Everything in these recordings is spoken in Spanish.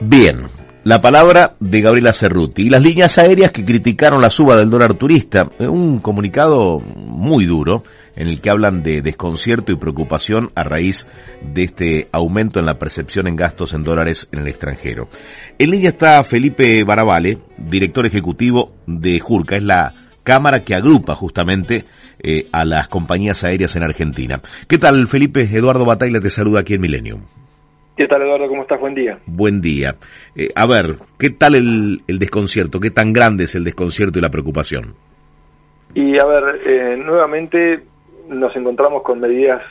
Bien, la palabra de Gabriela Cerruti y las líneas aéreas que criticaron la suba del dólar turista. Un comunicado muy duro en el que hablan de desconcierto y preocupación a raíz de este aumento en la percepción en gastos en dólares en el extranjero. En línea está Felipe Barabale, director ejecutivo de Jurca, es la cámara que agrupa justamente eh, a las compañías aéreas en Argentina. ¿Qué tal, Felipe? Eduardo Batalla te saluda aquí en Millennium. ¿Qué tal, Eduardo? ¿Cómo estás? Buen día. Buen día. Eh, a ver, ¿qué tal el, desconcierto? ¿Qué tan grande es el desconcierto y la preocupación? Y a ver, eh, nuevamente nos encontramos con medidas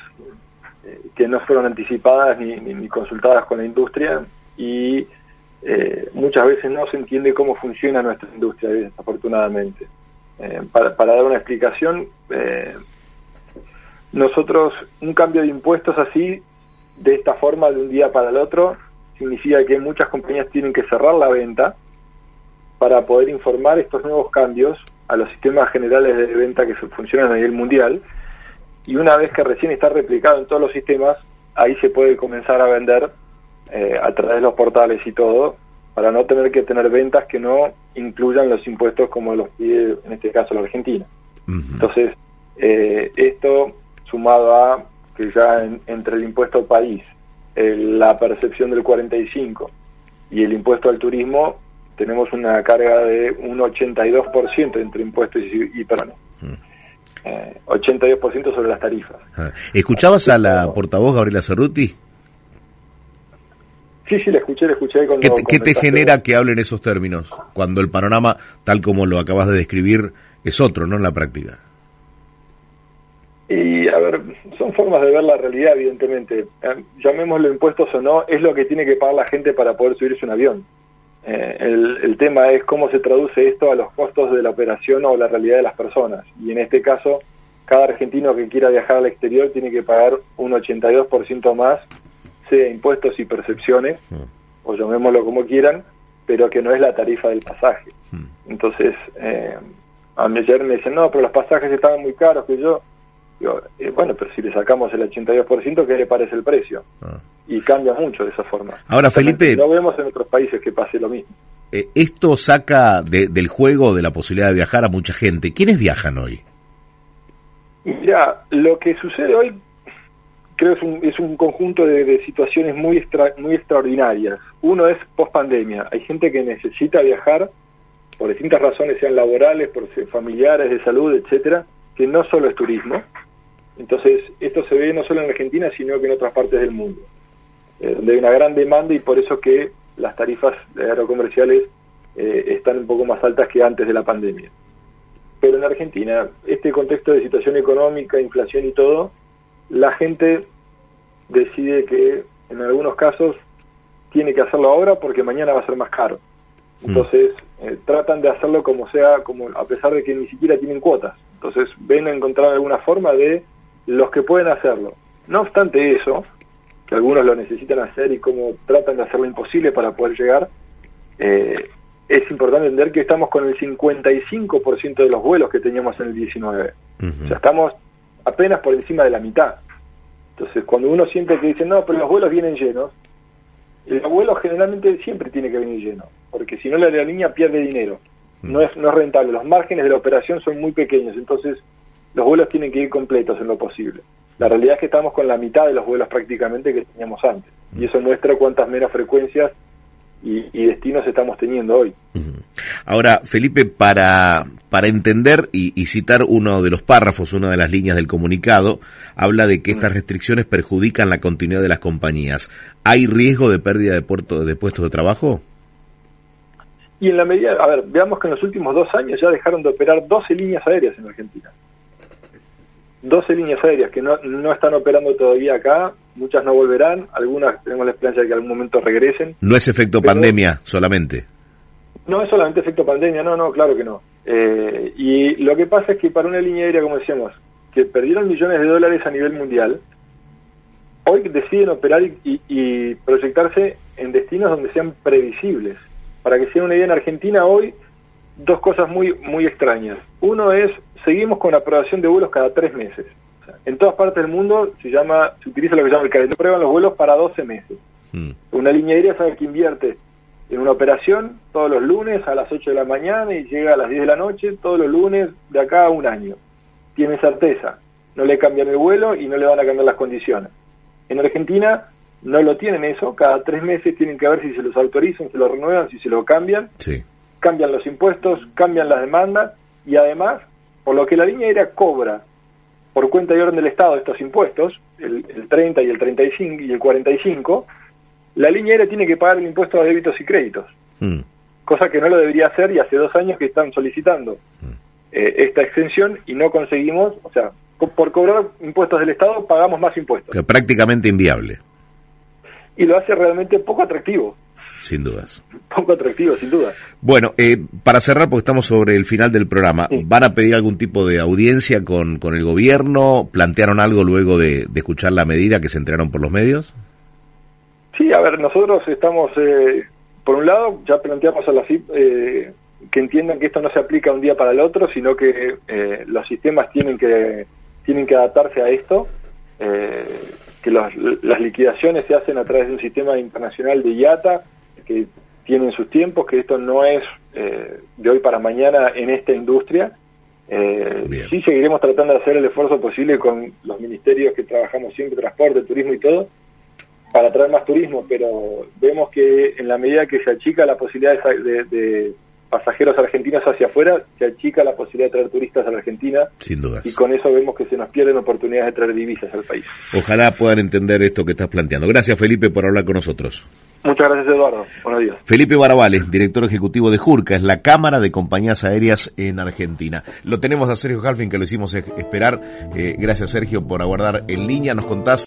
eh, que no fueron anticipadas ni, consultadas con la industria y muchas veces no se entiende cómo funciona nuestra industria, desafortunadamente. Para, para, dar una explicación, nosotros un cambio de impuestos así de esta forma de un día para el otro significa que muchas compañías tienen que cerrar la venta para poder informar estos nuevos cambios a los sistemas generales de venta que funcionan a nivel mundial y una vez que recién está replicado en todos los sistemas, ahí se puede comenzar a vender eh, a través de los portales y todo para no tener que tener ventas que no incluyan los impuestos como los pide en este caso la Argentina. Entonces, eh, esto sumado a que ya entre el impuesto país, la percepción del 45 y el impuesto al turismo, tenemos una carga de un 82% entre impuestos y, y perdón, 82% mm. eh, sobre las tarifas. Ah. ¿Escuchabas a la portavoz Gabriela Cerruti? Sí, sí, la escuché, la escuché. ¿Qué te, ¿qué te genera que hablen esos términos cuando el panorama, tal como lo acabas de describir, es otro, no en la práctica? Y a ver, son formas de ver la realidad, evidentemente. Eh, llamémoslo impuestos o no, es lo que tiene que pagar la gente para poder subirse un avión. Eh, el, tema es cómo se traduce esto a los costos de la operación o la realidad de las personas. Y en este caso, cada argentino que quiera viajar al exterior tiene que pagar un 82% más, sea impuestos y percepciones, mm. o llamémoslo como quieran, pero que no es la tarifa del pasaje. Mm. Entonces, eh, a mí ayer me dicen, no, pero los pasajes estaban muy caros, que yo eh, bueno, pero si le sacamos el 82%, ¿qué le parece el precio? Ah. Y cambia mucho de esa forma. Ahora, Felipe... No vemos en otros países que pase lo mismo. Eh, esto saca del juego, de la posibilidad de viajar a mucha gente. ¿Quiénes viajan hoy? Mira, lo que sucede hoy creo es un, es un conjunto de, situaciones muy, muy extraordinarias. Uno es post pandemia. Hay gente que necesita viajar por distintas razones, sean laborales, por familiares, de salud, etcétera, que no solo es turismo, entonces, esto se ve no solo en Argentina, sino que en otras partes del mundo, eh, donde hay una gran demanda y por eso que las tarifas aerocomerciales eh, están un poco más altas que antes de la pandemia. Pero en Argentina, este contexto de situación económica, inflación y todo, la gente decide que en algunos casos tiene que hacerlo ahora porque mañana va a ser más caro. Mm. Entonces, eh, tratan de hacerlo como sea, como a pesar de que ni siquiera tienen cuotas. Entonces, ven a encontrar alguna forma de los que pueden hacerlo. No obstante eso, que algunos lo necesitan hacer y como tratan de hacer lo imposible para poder llegar, eh, es importante entender que estamos con el 55% de los vuelos que teníamos en el 19. O sea, estamos apenas por encima de la mitad. Entonces, cuando uno siente que dice, no, pero los vuelos vienen llenos, el vuelo generalmente siempre tiene que venir lleno, porque si no la aerolínea pierde dinero. No es, no es rentable, los márgenes de la operación son muy pequeños, entonces los vuelos tienen que ir completos en lo posible. La realidad es que estamos con la mitad de los vuelos prácticamente que teníamos antes. Y eso muestra cuántas menos frecuencias y, destinos estamos teniendo hoy. Ahora, Felipe, para, para entender y, citar uno de los párrafos, una de las líneas del comunicado, habla de que estas restricciones perjudican la continuidad de las compañías. ¿Hay riesgo de pérdida de, puerto, de puestos de trabajo? Y en la medida, a ver, veamos que en los últimos dos años ya dejaron de operar 12 líneas aéreas en Argentina. 12 líneas aéreas que no, no están operando todavía acá, muchas no volverán, algunas tenemos la esperanza de que en algún momento regresen. No es efecto pandemia solamente. No es solamente efecto pandemia, no, no, claro que no. Eh, y lo que pasa es que para una línea aérea, como decíamos, que perdieron millones de dólares a nivel mundial, hoy deciden operar y, y proyectarse en destinos donde sean previsibles. Para que sea una idea, en Argentina hoy, dos cosas muy, muy extrañas. Uno es seguimos con la aprobación de vuelos cada tres meses. en todas partes del mundo se llama se utiliza lo que se llama el calendario. Prueban los vuelos para 12 meses. Hmm. Una línea aérea sabe que invierte en una operación todos los lunes a las 8 de la mañana y llega a las 10 de la noche todos los lunes de acá a un año. Tiene certeza, no le cambian el vuelo y no le van a cambiar las condiciones. En Argentina no lo tienen eso, cada tres meses tienen que ver si se los autorizan, si lo renuevan, si se lo cambian. Sí. Cambian los impuestos, cambian las demandas y además, por lo que la línea aérea cobra por cuenta y orden del Estado estos impuestos, el, el 30 y el 35 y el 45, la línea aérea tiene que pagar el impuesto a débitos y créditos. Mm. Cosa que no lo debería hacer y hace dos años que están solicitando eh, esta extensión y no conseguimos, o sea, co- por cobrar impuestos del Estado pagamos más impuestos. Que prácticamente inviable, Y lo hace realmente poco atractivo, sin dudas. poco atractivo sin duda. Bueno, eh, para cerrar, porque estamos sobre el final del programa, Sí. ¿van a pedir algún tipo de audiencia con, con el gobierno? ¿Plantearon algo luego de, de escuchar la medida que se enteraron por los medios? Sí, a ver, nosotros estamos, eh, por un lado, ya planteamos a la FIP eh, que entiendan que esto no se aplica un día para el otro, sino que eh, los sistemas tienen que tienen que adaptarse a esto, eh, que los- las liquidaciones se hacen a través de un sistema internacional de IATA, que tienen sus tiempos, que esto no es eh, de hoy para mañana en esta industria. Eh, sí seguiremos tratando de hacer el esfuerzo posible con los ministerios que trabajamos siempre, transporte, turismo y todo, para traer más turismo, pero vemos que en la medida que se achica la posibilidad de, de- de pasajeros argentinos hacia afuera, se achica la posibilidad de traer turistas a la Argentina Sin dudas. y con eso vemos que se nos pierden oportunidades de traer divisas al país. Ojalá puedan entender esto que estás planteando. Gracias, Felipe, por hablar con nosotros. Muchas gracias, Eduardo. Buenos días. Felipe Barabales, director ejecutivo de Jurca, es la Cámara de Compañías Aéreas en Argentina. Lo tenemos a Sergio Halfin, que lo hicimos esperar. Eh, gracias, Sergio, por aguardar en línea. Nos contás